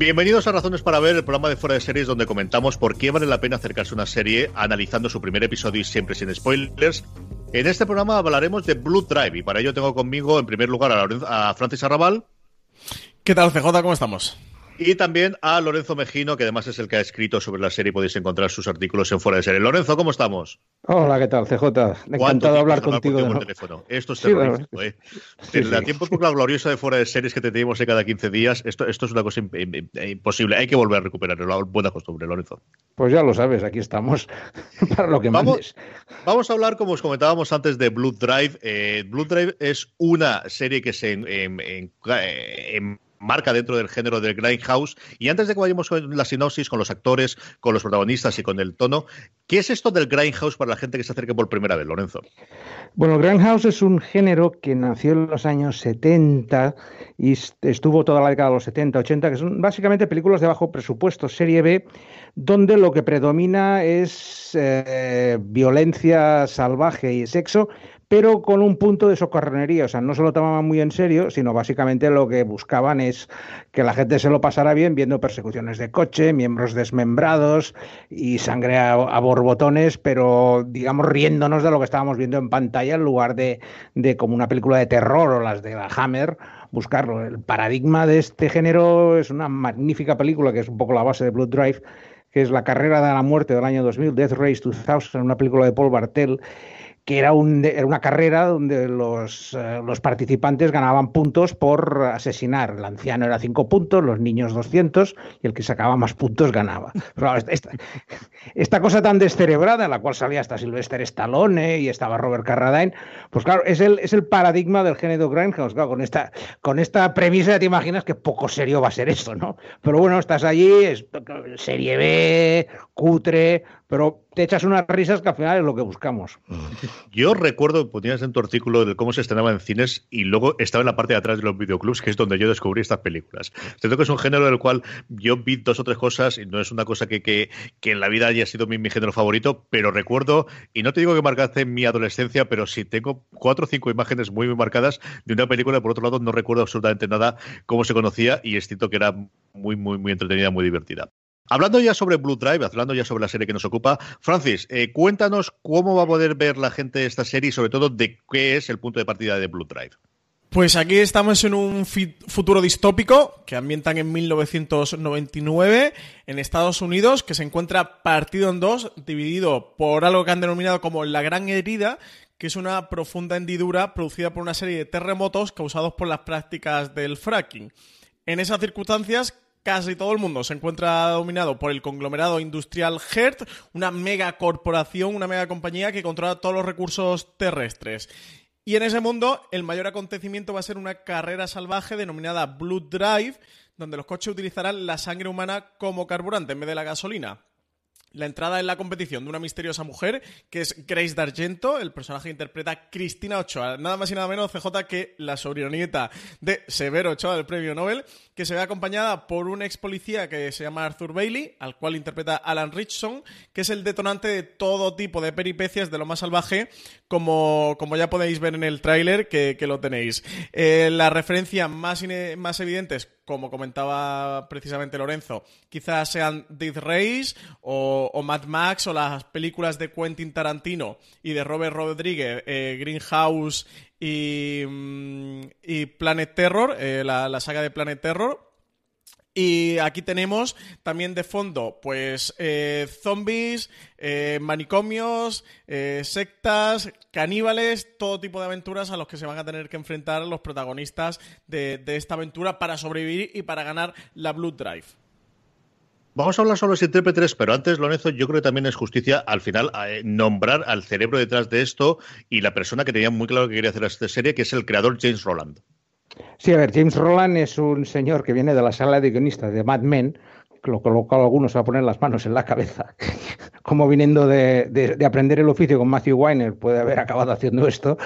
Bienvenidos a Razones para Ver, el programa de Fuera de Series donde comentamos por qué vale la pena acercarse a una serie analizando su primer episodio y siempre sin spoilers. En este programa hablaremos de Blue Drive y para ello tengo conmigo en primer lugar a, Francis Arrabal ¿Qué tal, CJ? ¿Cómo estamos? Y también a Lorenzo Mejino, que además es el que ha escrito sobre la serie podéis encontrar sus artículos en Fuera de Serie. Lorenzo, ¿cómo estamos? Hola, ¿qué tal, CJ? ¿Cuánto Encantado de hablar contigo de nuevo. teléfono? Esto es Sí, la terrorífico, ¿eh? Sí, tiempo la gloriosa de Fuera de Series que te tenemos de cada 15 días, esto, esto es una cosa im- im- im- imposible. Hay que volver a recuperar la buena costumbre, Lorenzo. Pues ya lo sabes, aquí estamos para lo que Vamos, mandes. vamos a hablar, como os comentábamos antes, de Blood Drive. Eh, Blood Drive es una serie que se en- en- en- enmarca dentro del género del Grindhouse. Y antes de que vayamos con la sinopsis, con los actores, con los protagonistas y con el tono, ¿qué es esto del Grindhouse para la gente que se acerque por primera vez, Lorenzo? Bueno, Grindhouse es un género que nació en los años 70 y est- estuvo toda la década de los 70, 80, que son básicamente películas de bajo presupuesto, serie B, donde lo que predomina es eh, violencia salvaje y sexo, pero con un punto de socorronería. O sea, no se lo tomaban muy en serio, sino básicamente lo que buscaban es que la gente se lo pasara bien viendo persecuciones de coche, miembros desmembrados y sangre a, borbotones, pero digamos riéndonos de lo que estábamos viendo en pantalla en lugar de, de como una película de terror o las de la Hammer. Buscarlo. El paradigma de este género es una magnífica película que es un poco la base de Blood Drive, que es La carrera de la muerte del año 2000, Death Race 2000, una película de Paul Bartel que era, un, era una carrera donde los, eh, los participantes ganaban puntos por asesinar. El anciano era 5 puntos, los niños 200 y el que sacaba más puntos ganaba. Pero esta, esta, cosa tan descerebrada, en la cual salía hasta Sylvester Stallone y estaba Robert Carradine, pues claro, es el, es el paradigma del género Grindhouse. Claro, con, esta, con esta premisa te imaginas que poco serio va a ser esto, ¿no? Pero bueno, estás allí, es serie B, cutre, pero te echas unas risas que al final es lo que buscamos. Yo recuerdo, ponías en tu artículo de cómo se estrenaba en cines y luego estaba en la parte de atrás de los videoclubs, que es donde yo descubrí estas películas. Siento que es un género del cual yo vi dos o tres cosas y no es una cosa que, que, que en la vida haya sido mi, género favorito, pero recuerdo, y no te digo que marcaste mi adolescencia, pero sí tengo cuatro o cinco imágenes muy, muy marcadas de una película por otro lado no recuerdo absolutamente nada cómo se conocía y es cierto que era muy, muy, muy entretenida, muy divertida. Hablando ya sobre Blue Drive, hablando ya sobre la serie que nos ocupa, Francis, eh, cuéntanos cómo va a poder ver la gente esta serie y sobre todo de qué es el punto de partida de Blue Drive. Pues aquí estamos en un futuro distópico que ambientan en 1999 en Estados Unidos, que se encuentra partido en dos, dividido por algo que han denominado como la gran herida, que es una profunda hendidura producida por una serie de terremotos causados por las prácticas del fracking. En esas circunstancias, casi todo el mundo se encuentra dominado por el conglomerado industrial HERT, una mega corporación, una mega compañía que controla todos los recursos terrestres. Y en ese mundo, el mayor acontecimiento va a ser una carrera salvaje denominada Blood Drive, donde los coches utilizarán la sangre humana como carburante en vez de la gasolina. La entrada en la competición de una misteriosa mujer que es Grace D'Argento, el personaje que interpreta Cristina Ochoa, nada más y nada menos CJ que la sobrinieta de Severo Ochoa del premio Nobel, que se ve acompañada por un ex policía que se llama Arthur Bailey, al cual interpreta Alan Richson, que es el detonante de todo tipo de peripecias de lo más salvaje, como, como ya podéis ver en el tráiler que, que, lo tenéis. Eh, la referencia más, más evidente es como comentaba precisamente Lorenzo, quizás sean Death Race o, o, Mad Max o las películas de Quentin Tarantino y de Robert Rodríguez, eh, Greenhouse y, mm, y, Planet Terror, eh, la, la, saga de Planet Terror. Y aquí tenemos también de fondo, pues, eh, zombies, eh, manicomios, eh, sectas, caníbales, todo tipo de aventuras a los que se van a tener que enfrentar los protagonistas de, esta aventura para sobrevivir y para ganar la Blood Drive. Vamos a hablar sobre los intérpretes, pero antes, Lorenzo, yo creo que también es justicia al final nombrar al cerebro detrás de esto y la persona que tenía muy claro que quería hacer esta serie, que es el creador James Roland. Sí, a ver, James Roland es un señor que viene de la sala de guionistas de Mad Men, lo colocado algunos a poner las manos en la cabeza, como viniendo de, aprender el oficio con Matthew Weiner, puede haber acabado haciendo esto.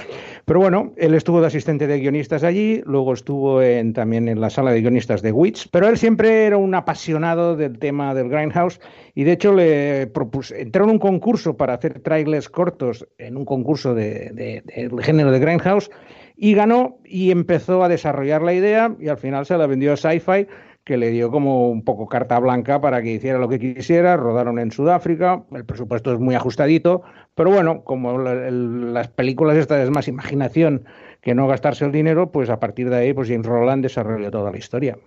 Pero bueno, él estuvo de asistente de guionistas allí, luego estuvo en, también en la sala de guionistas de Wits, pero él siempre era un apasionado del tema del Grindhouse y de hecho le propuse, entró en un concurso para hacer trailers cortos en un concurso del de, género de Grindhouse y ganó y empezó a desarrollar la idea y al final se la vendió a Sci-Fi que le dio como un poco carta blanca para que hiciera lo que quisiera, rodaron en Sudáfrica, el presupuesto es muy ajustadito, pero bueno, como las películas estas es más imaginación que no gastarse el dinero, pues a partir de ahí pues Roland desarrolló toda la historia.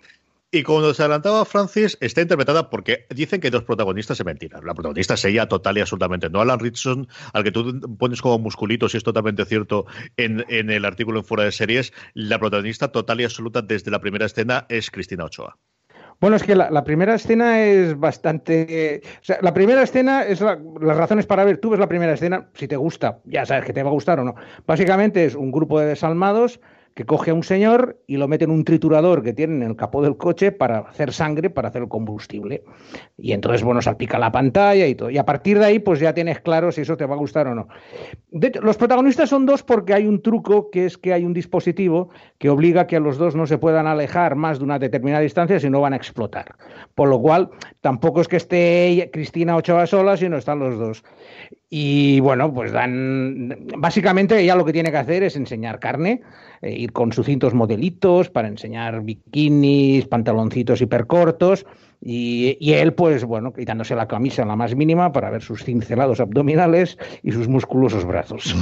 Y como se adelantaba Francis, está interpretada porque dicen que dos protagonistas se mentiran. La protagonista es ella total y absolutamente, no Alan Richardson, al que tú pones como musculitos, y es totalmente cierto en, el artículo en Fuera de Series. La protagonista total y absoluta desde la primera escena es Cristina Ochoa. Bueno, es que la, primera escena es bastante. O sea, la primera escena es las razones para ver. Tú ves la primera escena, si te gusta, ya sabes que te va a gustar o no. Básicamente es un grupo de desalmados que coge a un señor y lo mete en un triturador que tiene en el capó del coche para hacer sangre, para hacer el combustible. Y entonces, bueno, salpica la pantalla y todo. Y a partir de ahí, pues ya tienes claro si eso te va a gustar o no. los protagonistas son dos porque hay un truco que es que hay un dispositivo que obliga que a los dos no se puedan alejar más de una determinada distancia si no van a explotar. Por lo cual, tampoco es que esté Cristina Ochoa sola, sino están los dos. Y bueno, pues dan. Básicamente, ella lo que tiene que hacer es enseñar carne, eh, ir con sus cintos modelitos para enseñar bikinis, pantaloncitos hipercortos. Y, y él, pues bueno, quitándose la camisa en la más mínima para ver sus cincelados abdominales y sus musculosos brazos.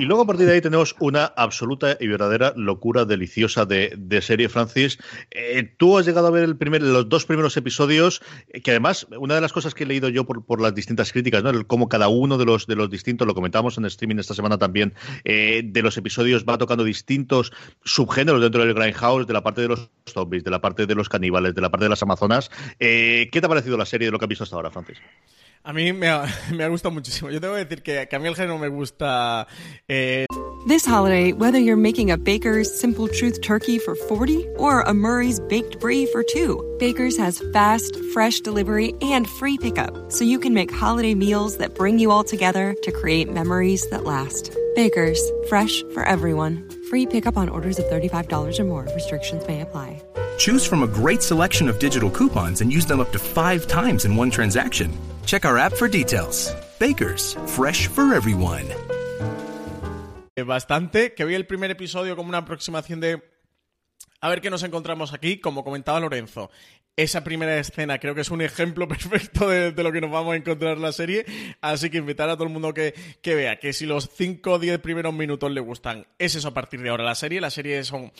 Y luego a partir de ahí tenemos una absoluta y verdadera locura deliciosa de, serie, Francis. Eh, tú has llegado a ver el primer, los dos primeros episodios, eh, que además, una de las cosas que he leído yo por, las distintas críticas, ¿no? El, cómo cada uno de los, de los distintos, lo comentamos en streaming esta semana también, eh, de los episodios va tocando distintos subgéneros dentro del Grindhouse, de la parte de los zombies, de la parte de los caníbales, de la parte de las amazonas. ¿Qué te ha parecido la serie de lo que has visto hasta ahora, Francis? A mí me ha, me ha gustado muchísimo. Yo tengo que decir que, que a mí el género me gusta. Eh... This holiday, whether you're making a Baker's Simple Truth turkey for 40 or a Murray's Baked Brie for 2, Baker's has fast, fresh delivery and free pickup, so you can make holiday meals that bring you all together to create memories that last. Baker's, fresh for everyone. Free pickup on orders of $35 or more. Restrictions may apply. Choose from a great selection of digital coupons and use them up to five times in one transaction. Check our app for details. Bakers, fresh for everyone. Bastante, que vi el primer episodio como una aproximación de a ver qué nos encontramos aquí, como comentaba Lorenzo. Esa primera escena creo que es un ejemplo perfecto de, lo que nos vamos a encontrar en la serie. Así que invitar a todo el mundo que, que vea que si los 5 o 10 primeros minutos le gustan, es eso a partir de ahora la serie. La serie son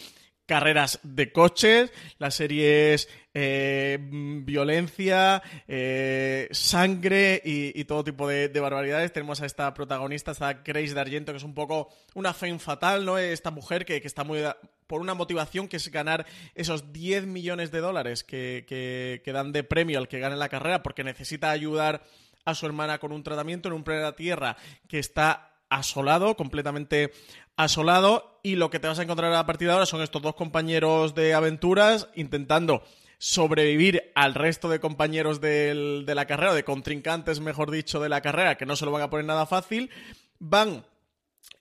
carreras de coches, la serie es eh, violencia, eh, sangre y, todo tipo de, barbaridades. Tenemos a esta protagonista, esta Grace de Argento, que es un poco una fe fatal, ¿no? Esta mujer que, está muy por una motivación que es ganar esos 10 millones de dólares que, que, dan de premio al que gane la carrera, porque necesita ayudar a su hermana con un tratamiento en un planeta Tierra que está asolado, completamente asolado, y lo que te vas a encontrar a partir de ahora son estos dos compañeros de aventuras intentando sobrevivir al resto de compañeros de la carrera, de contrincantes, mejor dicho, de la carrera, que no se lo van a poner nada fácil, van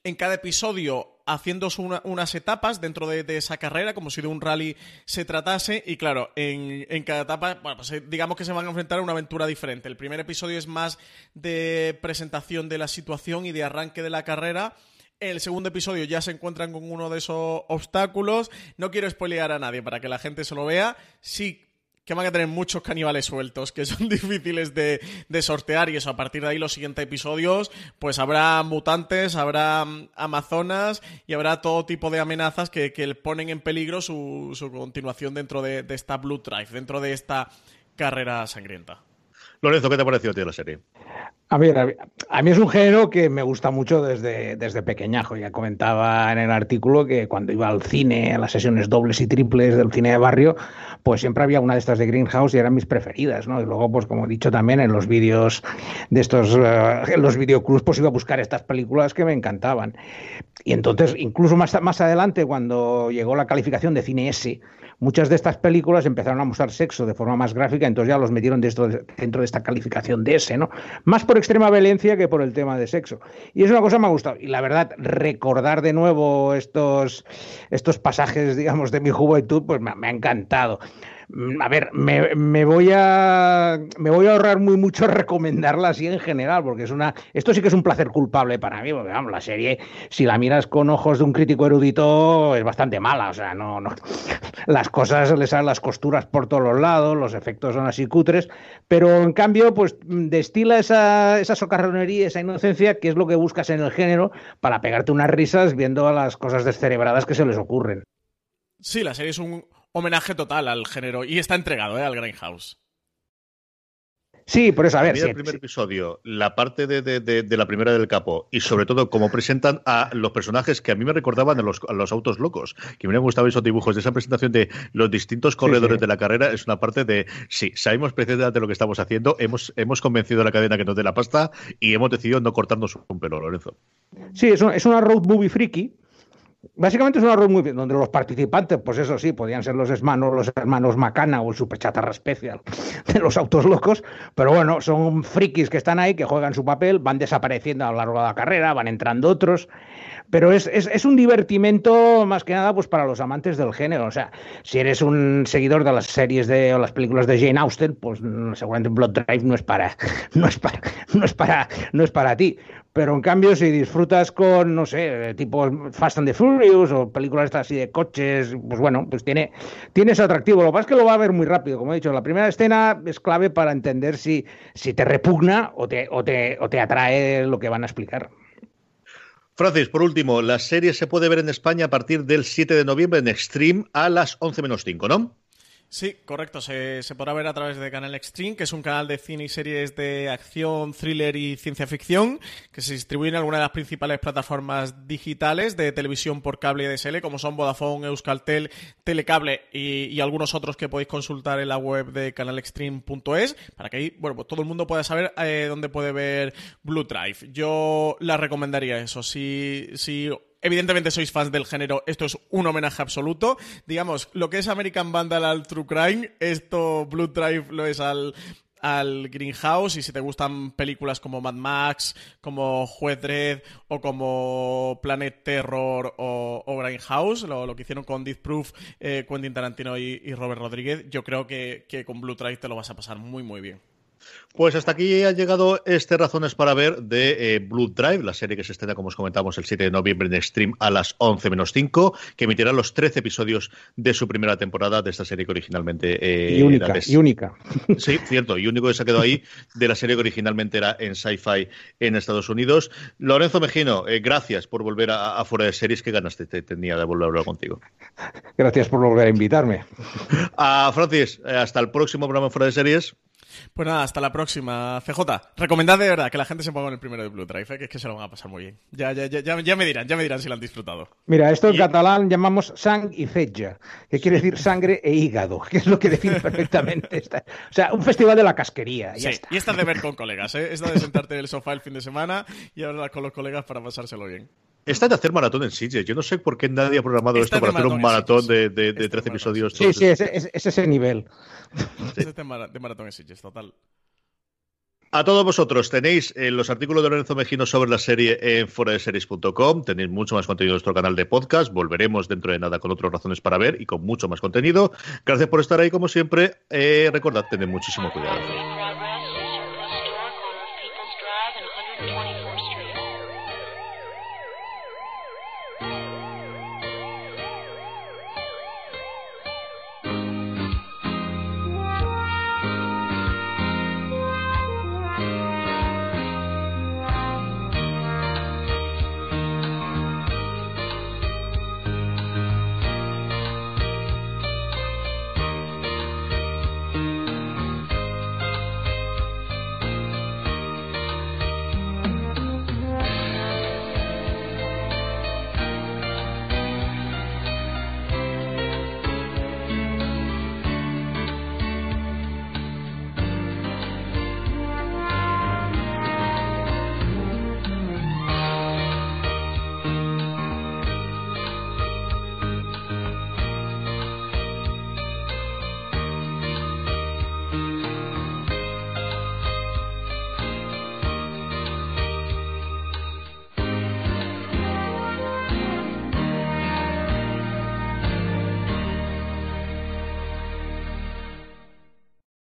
en cada episodio haciendo unas etapas dentro de, esa carrera, como si de un rally se tratase. Y claro, en, cada etapa, bueno, pues eh, digamos que se van a enfrentar a una aventura diferente. El primer episodio es más de presentación de la situación y de arranque de la carrera. En el segundo episodio ya se encuentran con uno de esos obstáculos. No quiero spoilear a nadie para que la gente se lo vea. Sí que van a tener muchos caníbales sueltos, que son difíciles de, sortear y eso, a partir de ahí los siguientes episodios, pues habrá mutantes, habrá mm, amazonas y habrá todo tipo de amenazas que, ponen en peligro su, continuación dentro de, de esta Blue Drive, dentro de esta carrera sangrienta. Lorenzo, ¿qué te ha parecido a ti la serie? A ver, a mí es un género que me gusta mucho desde, desde pequeñajo. Ya comentaba en el artículo que cuando iba al cine, a las sesiones dobles y triples del cine de barrio, pues siempre había una de estas de Greenhouse y eran mis preferidas, ¿no? Y luego, pues como he dicho también, en los vídeos de estos, uh, en los videoclubs, pues iba a buscar estas películas que me encantaban. Y entonces, incluso más, más adelante, cuando llegó la calificación de cine S, muchas de estas películas empezaron a mostrar sexo de forma más gráfica, entonces ya los metieron dentro de, dentro de esta calificación de ese, ¿no? Más por extrema violencia que por el tema de sexo. Y es una cosa que me ha gustado. Y la verdad, recordar de nuevo estos, estos pasajes, digamos, de mi juventud, pues me ha encantado. Mm, a ver, me, voy a me voy a ahorrar muy mucho recomendarla así en general, porque es una esto sí que es un placer culpable para mí, porque vamos, la serie, si la miras con ojos de un crítico erudito, es bastante mala, o sea, no, no las cosas le salen las costuras por todos los lados, los efectos son así cutres, pero en cambio, pues destila esa, esa socarronería, esa inocencia, que es lo que buscas en el género, para pegarte unas risas viendo las cosas descerebradas que se les ocurren. Sí, la serie es un, homenaje total al género y está entregado ¿eh? al Grindhouse. Sí, por eso, a ver. el primer episodio, la parte de, la primera del capo y sobre todo cómo presentan a los personajes que a mí me recordaban a los, los autos locos, que me han gustado esos dibujos de esa presentación de los distintos corredores de la carrera, es una parte de, sí, sabemos precisamente lo que estamos haciendo, hemos, hemos convencido a la cadena que nos dé la pasta y hemos decidido no cortarnos un pelo, Lorenzo. Sí, es, es una road movie friki, Básicamente es una red muy donde los participantes, pues eso sí, podían ser los hermanos, los hermanos Macana o el superchatarra especial de los autos locos, pero bueno, son frikis que están ahí, que juegan su papel, van desapareciendo a lo largo de la carrera, van entrando otros, pero es, es, un divertimento más que nada pues para los amantes del género. O sea, si eres un seguidor de las series de, o las películas de Jane Austen, pues seguramente Blood Drive no es para, no es para, no es para, no es para ti. Pero en cambio, si disfrutas con, no sé, tipo Fast and the Furious o películas estas así de coches, pues bueno, pues tiene, tiene ese atractivo. Lo que pasa es que lo va a ver muy rápido, como he dicho. La primera escena es clave para entender si, si te repugna o te, o, te, o te atrae lo que van a explicar. Francis, por último, la serie se puede ver en España a partir del 7 de noviembre en Extreme a las 11 menos 5, ¿no? Sí, correcto. Se, podrá ver a través de Canal Extreme, que es un canal de cine y series de acción, thriller y ciencia ficción, que se distribuye en algunas de las principales plataformas digitales de televisión por cable y DSL, como son Vodafone, Euskaltel, Telecable y, algunos otros que podéis consultar en la web de canalextreme.es, para que ahí, bueno, pues todo el mundo pueda saber eh, dónde puede ver Blue Drive. Yo la recomendaría eso. Si, si evidentemente sois fans del género, esto es un homenaje absoluto. Digamos, lo que es American Vandal al True Crime, esto Blood Drive lo es al, al Greenhouse y si te gustan películas como Mad Max, como Juez o como Planet Terror o, Greenhouse, lo, que hicieron con Death Proof, eh, Quentin Tarantino y, y, Robert Rodríguez, yo creo que, que con Blue Drive te lo vas a pasar muy muy bien. Pues hasta aquí ha llegado este Razones para Ver de eh, Blue Drive, la serie que se estrena, como os comentamos, el 7 de noviembre en stream a las 11 menos 5, que emitirá los 13 episodios de su primera temporada de esta serie que originalmente... Eh, y única, y única. Sí, cierto, y único que se ha quedado ahí de la serie que originalmente era en Sci-Fi en Estados Unidos. Lorenzo Mejino, eh, gracias por volver a, Fuera de Series. ¿Qué ganas te, tenía de volver a hablar contigo? Gracias por volver a invitarme. A Francis, hasta el próximo programa Fuera de Series. Pues nada, hasta la próxima. CJ, recomendad de verdad que la gente se ponga en el primero de Blue Drive, ¿eh? que es que se lo van a pasar muy bien. Ya, ya, ya, ya, me dirán, ya me dirán si lo han disfrutado. Mira, esto en catalán llamamos sang y fetja, que quiere decir sangre e hígado, que es lo que define perfectamente esta. O sea, un festival de la casquería. sí, y esta de ver con colegas, ¿eh? Esta de sentarte en el sofá el fin de semana y hablar con los colegas para pasárselo bien. Esta de hacer maratón en Sitges. Yo no sé por qué nadie ha programado esto para hacer un maratón de, de, 13 episodios. Sí, sí, es, ese nivel. Es de, maratón en Sitges, total. A todos vosotros, tenéis eh, los artículos de Lorenzo Mejino sobre la serie en foradeseries.com. Tenéis mucho más contenido en nuestro canal de podcast. Volveremos dentro de nada con otras razones para ver y con mucho más contenido. Gracias por estar ahí, como siempre. Eh, recordad, tened muchísimo cuidado.